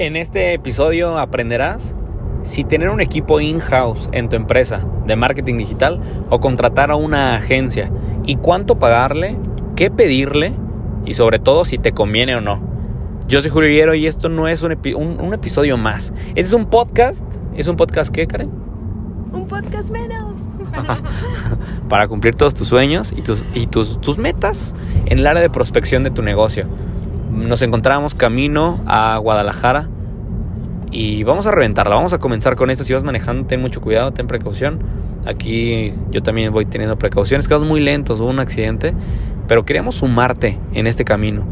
En este episodio aprenderás si tener un equipo in-house en tu empresa de marketing digital o contratar a una agencia y cuánto pagarle, qué pedirle y sobre todo si te conviene o no. Yo soy Julio Higuero y esto no es un, episodio más. Este es un podcast. ¿Es un podcast qué, Karen? Un podcast menos. Para cumplir todos tus sueños y, tus, y tus, tus metas en el área de prospección de tu negocio nos encontramos camino a Guadalajara y vamos a reventarla. Vamos a comenzar con esto. Si vas manejando, ten mucho cuidado, ten precaución. Aquí yo también voy teniendo precauciones. Quedamos muy lentos, hubo un accidente, pero queríamos sumarte en este camino.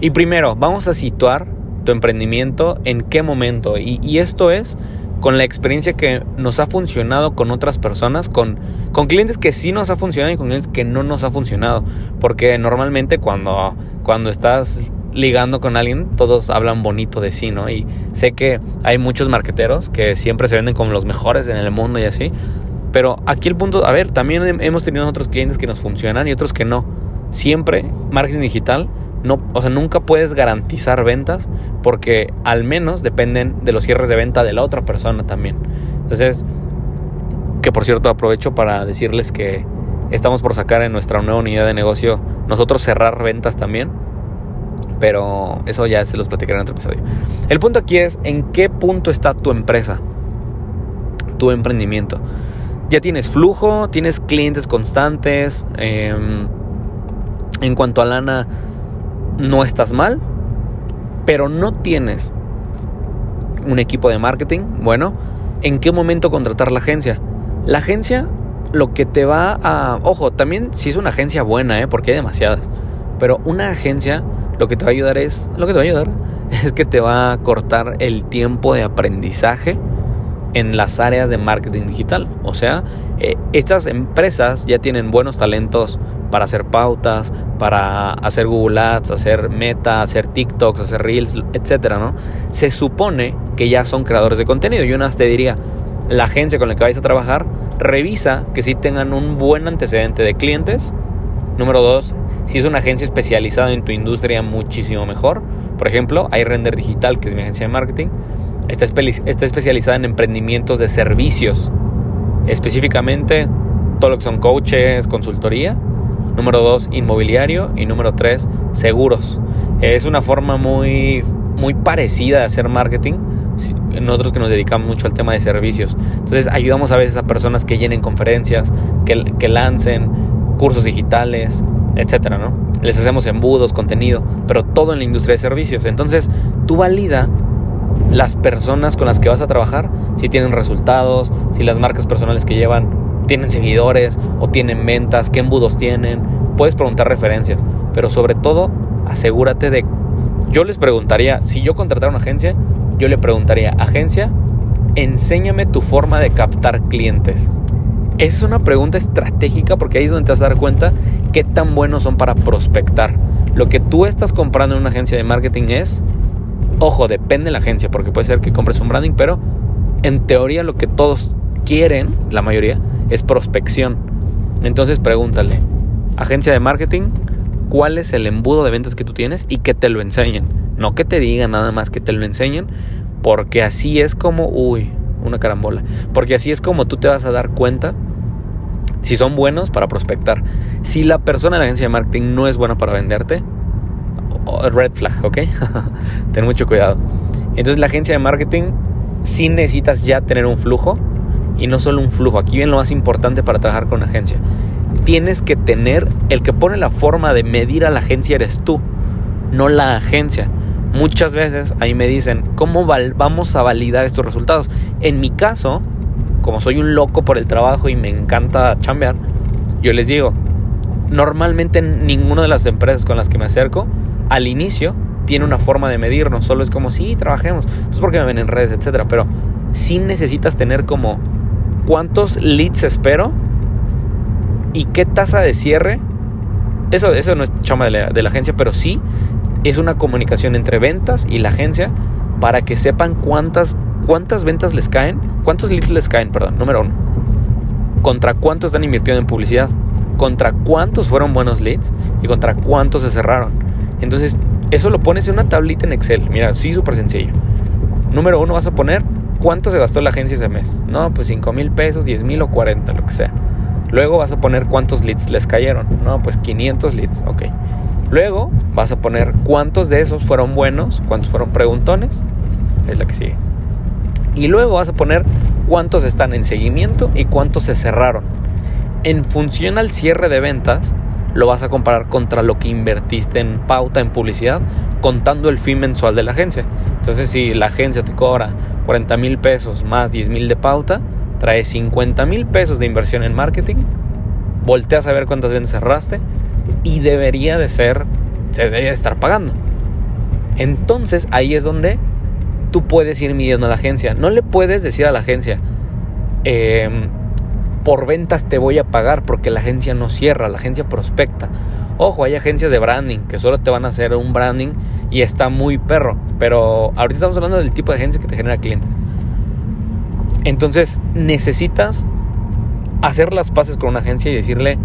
Y primero, vamos a situar tu emprendimiento en qué momento. Y, y esto es con la experiencia que nos ha funcionado con otras personas, con, con clientes que sí nos ha funcionado y con clientes que no nos ha funcionado. Porque normalmente cuando, cuando estás ligando con alguien, todos hablan bonito de sí, ¿no? Y sé que hay muchos marqueteros que siempre se venden como los mejores en el mundo y así. Pero aquí el punto, a ver, también hemos tenido otros clientes que nos funcionan y otros que no. Siempre marketing digital, no, o sea, nunca puedes garantizar ventas porque al menos dependen de los cierres de venta de la otra persona también. Entonces, que por cierto aprovecho para decirles que estamos por sacar en nuestra nueva unidad de negocio nosotros cerrar ventas también pero eso ya se los platicaré en otro episodio. El punto aquí es en qué punto está tu empresa, tu emprendimiento. Ya tienes flujo, tienes clientes constantes. Em, en cuanto a lana, no estás mal, pero no tienes un equipo de marketing. Bueno, ¿en qué momento contratar la agencia? La agencia lo que te va a... Ojo, también si es una agencia buena, ¿eh? porque hay demasiadas. Pero una agencia lo que te va a ayudar es, lo que te va a ayudar es que te va a cortar el tiempo de aprendizaje en las áreas de marketing digital. O sea, eh, estas empresas ya tienen buenos talentos para hacer pautas, para hacer Google Ads, hacer Meta, hacer TikToks, hacer Reels, etcétera, ¿no? Se supone que ya son creadores de contenido. Yo una te diría, la agencia con la que vais a trabajar, revisa que sí tengan un buen antecedente de clientes. Número dos, si es una agencia especializada en tu industria, muchísimo mejor. Por ejemplo, hay Render Digital, que es mi agencia de marketing. Está, especializada en emprendimientos de servicios. Específicamente, todo lo que son coaches, consultoría. Número dos, inmobiliario. Y número tres, seguros. Es una forma muy, muy parecida de hacer marketing. Nosotros que nos dedicamos mucho al tema de servicios. Entonces ayudamos a veces a personas que llenen conferencias, que lancen cursos digitales, etcétera, ¿no? Les hacemos embudos, contenido, pero todo en la industria de servicios. Entonces, tú valida las personas con las que vas a trabajar, si tienen resultados, si las marcas personales que llevan tienen seguidores o tienen ventas, qué embudos tienen. Puedes preguntar referencias, pero sobre todo, asegúrate de... Yo les preguntaría, si yo contratara una agencia, yo le preguntaría, agencia, enséñame tu forma de captar clientes. Es una pregunta estratégica porque ahí es donde te vas a dar cuenta qué tan buenos son para prospectar. Lo que tú estás comprando en una agencia de marketing es, ojo, depende de la agencia, porque puede ser que compres un branding, pero en teoría lo que todos quieren, la mayoría, es prospección. Entonces pregúntale, agencia de marketing, ¿cuál es el embudo de ventas que tú tienes y que te lo enseñen? No que te digan nada más, que te lo enseñen, porque así es como, uy, una carambola, porque así es como tú te vas a dar cuenta si son buenos para prospectar. Si la persona de la agencia de marketing no es buena para venderte, red flag, ¿ok? Ten mucho cuidado. Entonces la agencia de marketing sí necesitas ya tener un flujo y no solo un flujo. Aquí viene lo más importante para trabajar con una agencia. Tienes que tener, el que pone la forma de medir a la agencia eres tú, no la agencia. Muchas veces ahí me dicen, ¿cómo vamos a validar estos resultados? En mi caso, como soy un loco por el trabajo y me encanta chambear, yo les digo, normalmente ninguna de las empresas con las que me acerco, al inicio, tiene una forma de medirnos. Solo es como, sí, trabajemos. Pues porque me ven en redes, etcétera. Pero sí necesitas tener como cuántos leads espero y qué tasa de cierre. Eso, eso no es chama de la, de la agencia, pero sí es una comunicación entre ventas y la agencia para que sepan cuántas cuántas ventas les caen, cuántos leads les caen, perdón, número uno. Contra cuántos están invirtiendo en publicidad, contra cuántos fueron buenos leads y contra cuántos se cerraron. Entonces, eso lo pones en una tablita en Excel. Mira, sí, súper sencillo. Número uno, vas a poner cuánto se gastó la agencia ese mes. No, pues 5 mil pesos, 10 mil o 40, lo que sea. Luego vas a poner cuántos leads les cayeron. No, pues 500 leads, ok. Luego vas a poner cuántos de esos fueron buenos, cuántos fueron preguntones. Es la que sigue. Y luego vas a poner cuántos están en seguimiento y cuántos se cerraron. En función al cierre de ventas, lo vas a comparar contra lo que invertiste en pauta, en publicidad, contando el fin mensual de la agencia. Entonces, si la agencia te cobra 40 mil pesos más 10 mil de pauta, trae 50 mil pesos de inversión en marketing, volteas a ver cuántas ventas cerraste y debería de ser, se debería de estar pagando. Entonces, ahí es donde tú puedes ir midiendo a la agencia. No le puedes decir a la agencia, eh, por ventas te voy a pagar porque la agencia no cierra, la agencia prospecta. Ojo, hay agencias de branding que solo te van a hacer un branding y está muy perro. Pero ahorita estamos hablando del tipo de agencia que te genera clientes. Entonces necesitas hacer las paces con una agencia y decirle,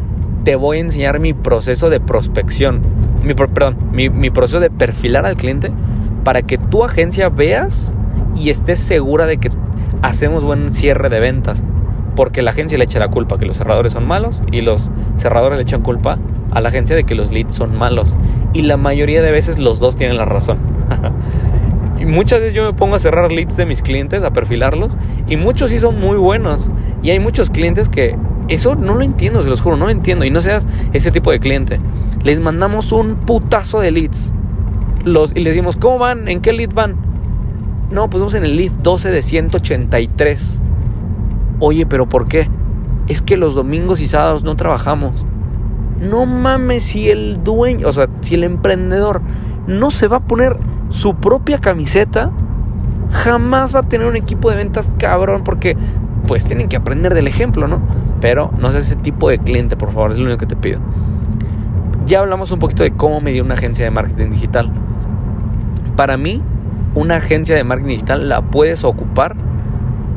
te voy a enseñar mi proceso de prospección, mi, perdón, mi proceso de perfilar al cliente para que tu agencia veas y estés segura de que hacemos buen cierre de ventas porque la agencia le echa la culpa que los cerradores son malos y los cerradores le echan culpa a la agencia de que los leads son malos. Y la mayoría de veces los dos tienen la razón. muchas veces yo me pongo a cerrar leads de mis clientes, a perfilarlos, y muchos sí son muy buenos. Y hay muchos clientes que eso no lo entiendo, se los juro, no lo entiendo. Y no seas ese tipo de cliente. Les mandamos un putazo de leads. Y les decimos, ¿cómo van? ¿En qué lead van? No, pues vamos en el lead 12 de 183. Oye, pero ¿por qué? Es que los domingos y sábados no trabajamos. No mames, si el dueño, o sea, si el emprendedor no se va a poner su propia camiseta, jamás va a tener un equipo de ventas cabrón, porque pues tienen que aprender del ejemplo, ¿no? Pero no seas ese tipo de cliente, por favor, es lo único que te pido. Ya hablamos un poquito de cómo medir una agencia de marketing digital. Para mí, una agencia de marketing digital la puedes ocupar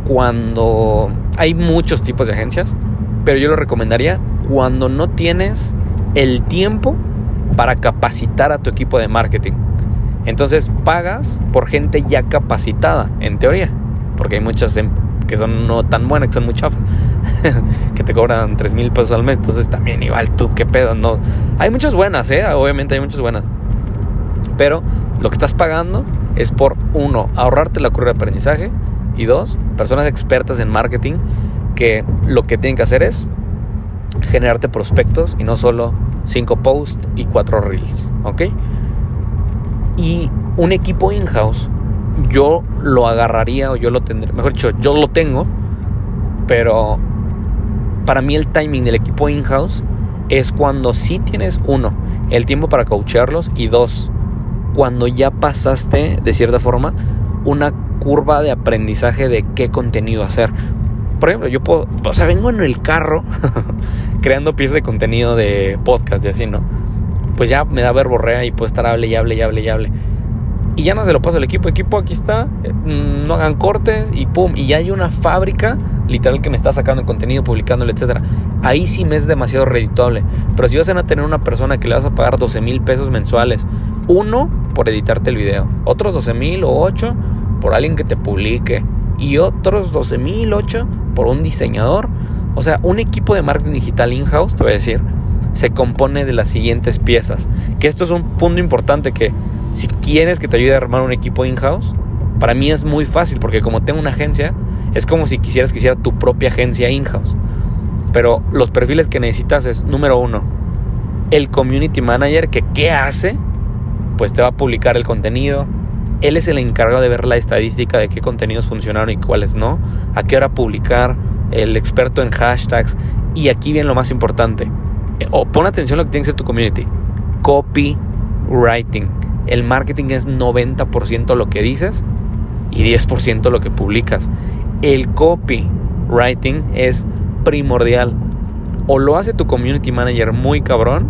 cuando hay muchos tipos de agencias, pero yo lo recomendaría cuando no tienes el tiempo para capacitar a tu equipo de marketing. Entonces pagas por gente ya capacitada, en teoría, porque hay muchas que son no tan buenas, que son muy chafas, que te cobran 3 mil pesos al mes, entonces también igual tú, qué pedo, no. Hay muchas buenas, ¿eh? obviamente hay muchas buenas, pero lo que estás pagando es por, uno, ahorrarte la curva de aprendizaje, y dos, personas expertas en marketing que lo que tienen que hacer es generarte prospectos y no solo cinco posts y cuatro reels, ¿ok? Y un equipo in-house, yo lo agarraría o yo lo tendría, mejor dicho, yo lo tengo, pero para mí el timing del equipo in-house es cuando sí tienes, uno, el tiempo para coacharlos y dos, cuando ya pasaste de cierta forma una curva de aprendizaje de qué contenido hacer. Por ejemplo, yo puedo, o sea, vengo en el carro creando piezas de contenido de podcast y así, ¿no? Pues ya me da verborrea y puedo estar hable y hable y hable y hable. Y ya no se lo paso al equipo. Equipo, aquí está. Eh, no hagan cortes y pum. Y ya hay una fábrica literal que me está sacando el contenido, publicándolo, etc. Ahí sí me es demasiado redituable. Pero si vas a tener una persona que le vas a pagar 12 mil pesos mensuales, uno por editarte el video, otros 12 mil o 8 por alguien que te publique y otros 12.008 por un diseñador. O sea, un equipo de marketing digital in-house, te voy a decir, se compone de las siguientes piezas. Que esto es un punto importante que si quieres que te ayude a armar un equipo in-house, para mí es muy fácil porque como tengo una agencia, es como si quisieras que hiciera tu propia agencia in-house. Pero los perfiles que necesitas es, número uno, el community manager que qué hace, pues te va a publicar el contenido, él es el encargado de ver la estadística de qué contenidos funcionaron y cuáles no, a qué hora publicar, el experto en hashtags. Y aquí viene lo más importante. Eh, o pon atención a lo que tiene que ser tu community. Copywriting. El marketing es 90% lo que dices y 10% lo que publicas. El copywriting es primordial. O lo hace tu community manager muy cabrón,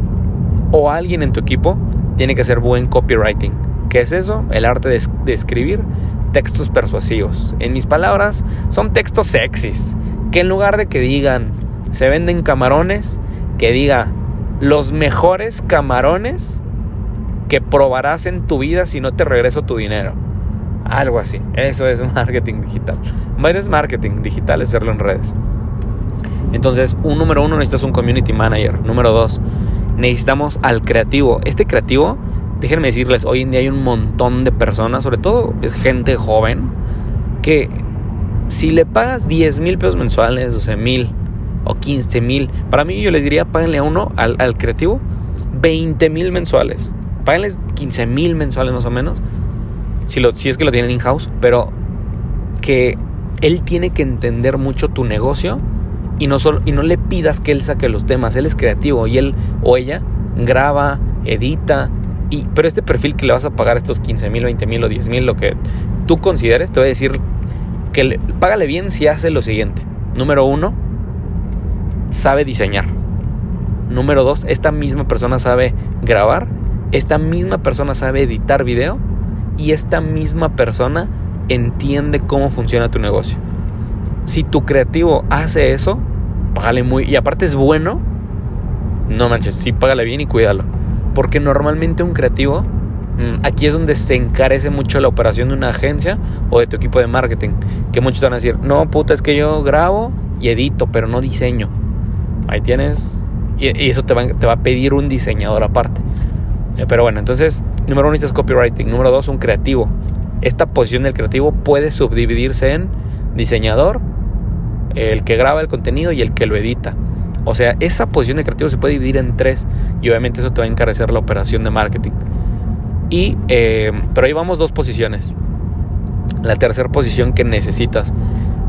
o alguien en tu equipo tiene que hacer buen copywriting. ¿Qué es eso? El arte de, escribir textos persuasivos. En mis palabras, son textos sexys. Que en lugar de que digan, se venden camarones, que diga, los mejores camarones que probarás en tu vida si no te regreso tu dinero. Algo así. Eso es marketing digital. Marketing digital, es hacerlo en redes. Entonces, un número uno, necesitas un community manager. Número dos, necesitamos al creativo. Este creativo, déjenme decirles, hoy en día hay un montón de personas, sobre todo gente joven, que si le pagas 10 mil pesos mensuales, 12 mil o 15 mil, para mí yo les diría, páguenle a uno, al, al creativo, 20 mil mensuales. Páguenles 15 mil mensuales más o menos, si, lo, si es que lo tienen in-house, pero que él tiene que entender mucho tu negocio y no, solo, y no le pidas que él saque los temas, él es creativo y él o ella graba, edita, y, pero este perfil que le vas a pagar estos 15 mil, 20 mil o 10 mil, lo que tú consideres, te voy a decir que le, págale bien si hace lo siguiente. Número uno, sabe diseñar. Número dos, esta misma persona sabe grabar. Esta misma persona sabe editar video. Y esta misma persona entiende cómo funciona tu negocio. Si tu creativo hace eso, págale muy. Y aparte es bueno, no manches, sí, págale bien y cuídalo. Porque normalmente un creativo, mm, aquí es donde se encarece mucho la operación de una agencia o de tu equipo de marketing. Que muchos van a decir, no, puta, es que yo grabo y edito, pero no diseño. Ahí tienes. Y, eso te va, te va a pedir un diseñador aparte. Eh, pero bueno, entonces, número uno es copywriting. Número dos, un creativo. Esta posición del creativo puede subdividirse en diseñador, el que graba el contenido y el que lo edita. O sea, esa posición de creativo se puede dividir en tres y obviamente eso te va a encarecer la operación de marketing. Y, eh, pero ahí vamos dos posiciones. La tercera posición que necesitas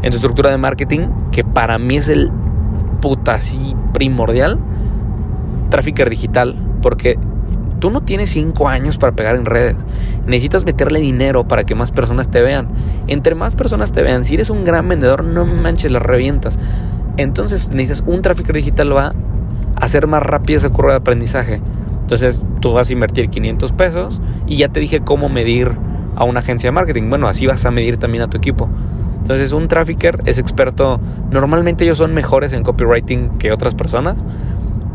en tu estructura de marketing, que para mí es el puta así primordial, trafficker digital, porque tú no tienes cinco años para pegar en redes. Necesitas meterle dinero para que más personas te vean. Entre más personas te vean, si eres un gran vendedor, no manches las revientas. Entonces necesitas un trafficker digital va a hacer más rápida esa curva de aprendizaje. Entonces tú vas a invertir 500 pesos y ya te dije cómo medir a una agencia de marketing. Bueno, así vas a medir también a tu equipo. Entonces un trafficker es experto, normalmente ellos son mejores en copywriting que otras personas,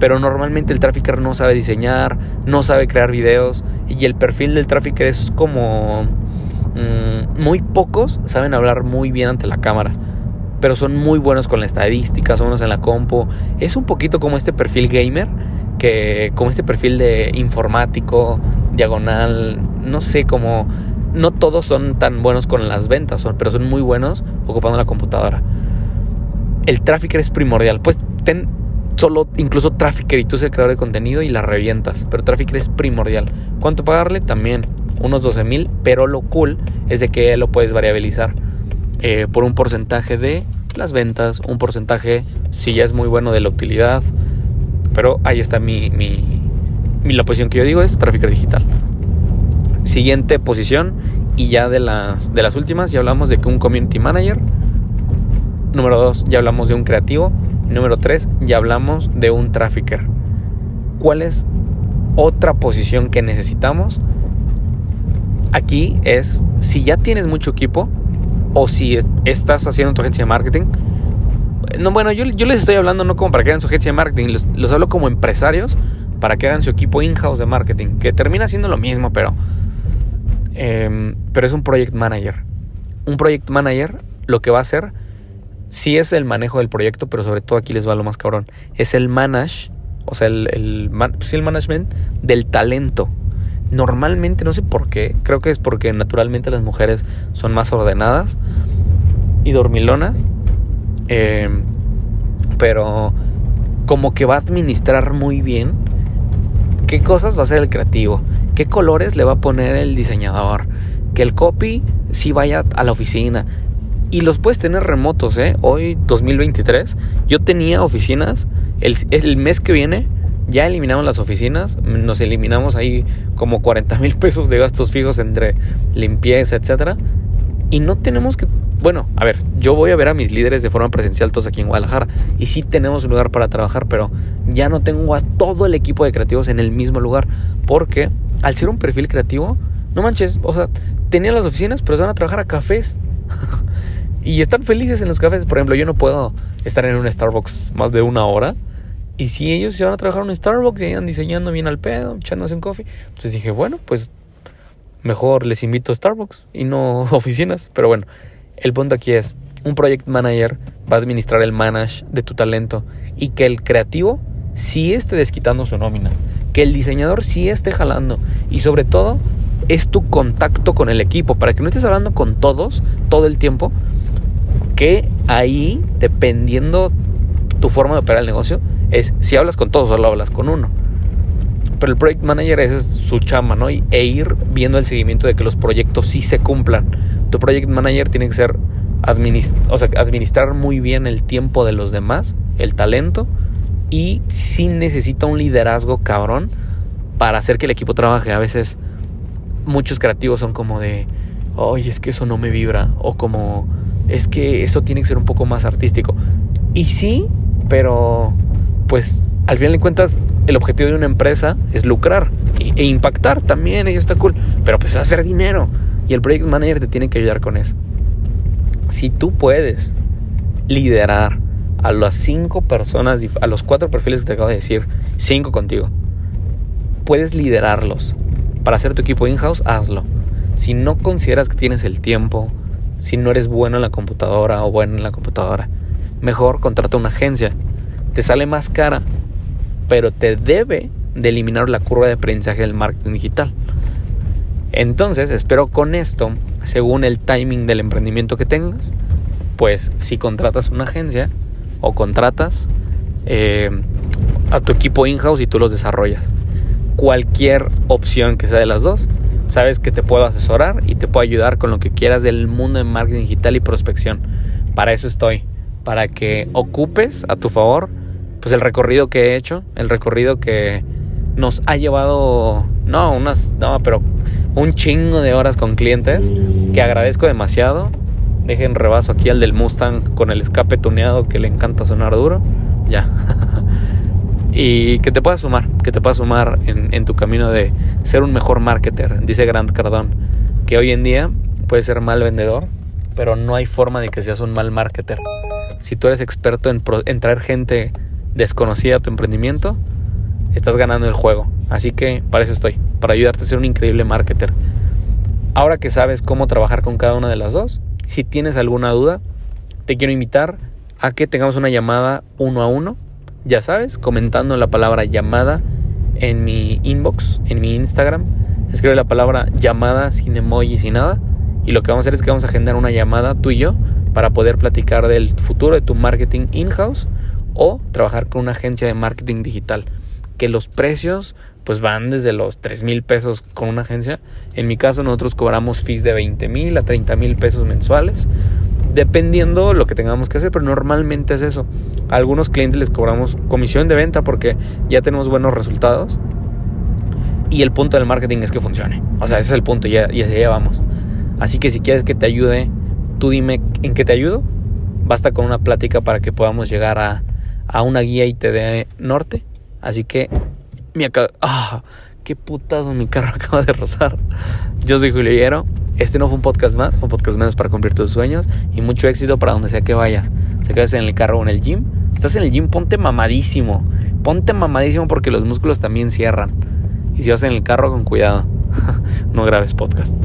pero normalmente el trafficker no sabe diseñar, no sabe crear videos y el perfil del trafficker es como mmm, muy pocos saben hablar muy bien ante la cámara, pero son muy buenos con la estadística, son buenos en la compo. Es un poquito como este perfil gamer, que como este perfil de informático, diagonal, no sé, como no todos son tan buenos con las ventas, pero son muy buenos ocupando la computadora. El trafficker es primordial. Pues ten solo incluso trafficker y tú eres el creador de contenido y la revientas. Pero trafficker es primordial. ¿Cuánto pagarle? También unos 12 mil. Pero lo cool es de que lo puedes variabilizar eh, por un porcentaje de las ventas, un porcentaje, si ya es muy bueno, de la utilidad. Pero ahí está mi, mi, mi la posición que yo digo es trafficker digital. Siguiente posición y ya de las, de las últimas ya hablamos de que un community manager. Número 2 ya hablamos de un creativo. Número 3 ya hablamos de un trafficker. ¿Cuál es otra posición que necesitamos? Aquí es si ya tienes mucho equipo o si estás haciendo tu agencia de marketing. No, bueno, yo, les estoy hablando no como para que hagan su agencia de marketing, los, los hablo como empresarios para que hagan su equipo in-house de marketing, que termina siendo lo mismo, pero Em, pero es un project manager. Un project manager lo que va a hacer, sí es el manejo del proyecto, pero sobre todo aquí les va lo más cabrón, es el manage, o sea, el, el, pues el management del talento. Normalmente, no sé por qué, creo que es porque naturalmente las mujeres son más ordenadas y dormilonas, em, pero como que va a administrar muy bien qué cosas va a hacer el creativo, qué colores le va a poner el diseñador, que el copy sí vaya a la oficina. Y los puedes tener remotos, ¿eh? Hoy, 2023, yo tenía oficinas, el, el mes que viene ya eliminamos las oficinas, nos eliminamos ahí como 40 mil pesos de gastos fijos entre limpieza, etcétera. Y no tenemos que bueno, a ver, yo voy a ver a mis líderes de forma presencial todos aquí en Guadalajara y sí tenemos un lugar para trabajar, pero ya no tengo a todo el equipo de creativos en el mismo lugar porque al ser un perfil creativo, no manches, o sea, tenían las oficinas, pero se van a trabajar a cafés. y están felices en los cafés. Por ejemplo, yo no puedo estar en un Starbucks más de una hora. Y si ellos se van a trabajar en un Starbucks y andan diseñando bien al pedo, echándose un coffee, pues dije, bueno, pues mejor les invito a Starbucks y no oficinas. Pero bueno, el punto aquí es, un project manager va a administrar el manage de tu talento y que el creativo sí esté desquitando su nómina, que el diseñador sí esté jalando y sobre todo es tu contacto con el equipo para que no estés hablando con todos todo el tiempo, que ahí dependiendo tu forma de operar el negocio es si hablas con todos o solo hablas con uno. Pero el project manager esa es su chama, ¿no? E ir viendo el seguimiento de que los proyectos sí se cumplan. Tu project manager tiene que ser administrar muy bien el tiempo de los demás, el talento y sí necesita un liderazgo cabrón para hacer que el equipo trabaje. A veces muchos creativos son como de, oye, es que eso no me vibra, o como, es que eso tiene que ser un poco más artístico. Y sí, pero pues al final de cuentas el objetivo de una empresa es lucrar e, impactar también, y está cool, pero pues hacer dinero. Y el project manager te tiene que ayudar con eso. Si tú puedes liderar a las cinco personas, a los cuatro perfiles que te acabo de decir, cinco contigo, puedes liderarlos. Para hacer tu equipo in-house, hazlo. Si no consideras que tienes el tiempo, si no eres bueno en la computadora o bueno en la computadora, mejor contrata una agencia. Te sale más cara, pero te debe de eliminar la curva de aprendizaje del marketing digital. Entonces, espero con esto, según el timing del emprendimiento que tengas, pues si contratas una agencia, o contratas eh, a tu equipo in-house y tú los desarrollas. Cualquier opción que sea de las dos, sabes que te puedo asesorar y te puedo ayudar con lo que quieras del mundo de marketing digital y prospección. Para eso estoy, para que ocupes a tu favor pues el recorrido que he hecho, el recorrido que nos ha llevado no, unas no, pero un chingo de horas con clientes que agradezco demasiado Dejen rebaso aquí al del Mustang con el escape tuneado que le encanta sonar duro. Ya. y que te pueda sumar, que te pueda sumar en, tu camino de ser un mejor marketer. Dice Grant Cardone que hoy en día puedes ser mal vendedor, pero no hay forma de que seas un mal marketer. Si tú eres experto en, en traer gente desconocida a tu emprendimiento, estás ganando el juego. Así que para eso estoy, para ayudarte a ser un increíble marketer. Ahora que sabes cómo trabajar con cada una de las dos, si tienes alguna duda, te quiero invitar a que tengamos una llamada uno a uno, ya sabes, comentando la palabra llamada en mi inbox, en mi Instagram. Escribe la palabra llamada sin emoji, sin nada. Y lo que vamos a hacer es que vamos a agendar una llamada tú y yo para poder platicar del futuro de tu marketing in-house o trabajar con una agencia de marketing digital. Que los precios pues van desde los 3 mil pesos con una agencia. En mi caso nosotros cobramos fees de 20 mil a 30 mil pesos mensuales, dependiendo lo que tengamos que hacer, pero normalmente es eso. A algunos clientes les cobramos comisión de venta porque ya tenemos buenos resultados. Y el punto del marketing es que funcione. O sea, ese es el punto y, y así vamos. Así que si quieres que te ayude, tú dime en qué te ayudo. Basta con una plática para que podamos llegar a, a una guía y te dé norte. Así que mi acá. ¡Ah! ¡Qué putazo mi carro acaba de rozar! Yo soy Julio Higuero. Este no fue un podcast más, fue un podcast menos para cumplir tus sueños. Y mucho éxito para donde sea que vayas. Se quedas en el carro o en el gym. Estás en el gym, ponte mamadísimo. Ponte mamadísimo porque los músculos también cierran. Y si vas en el carro, con cuidado. no grabes podcast.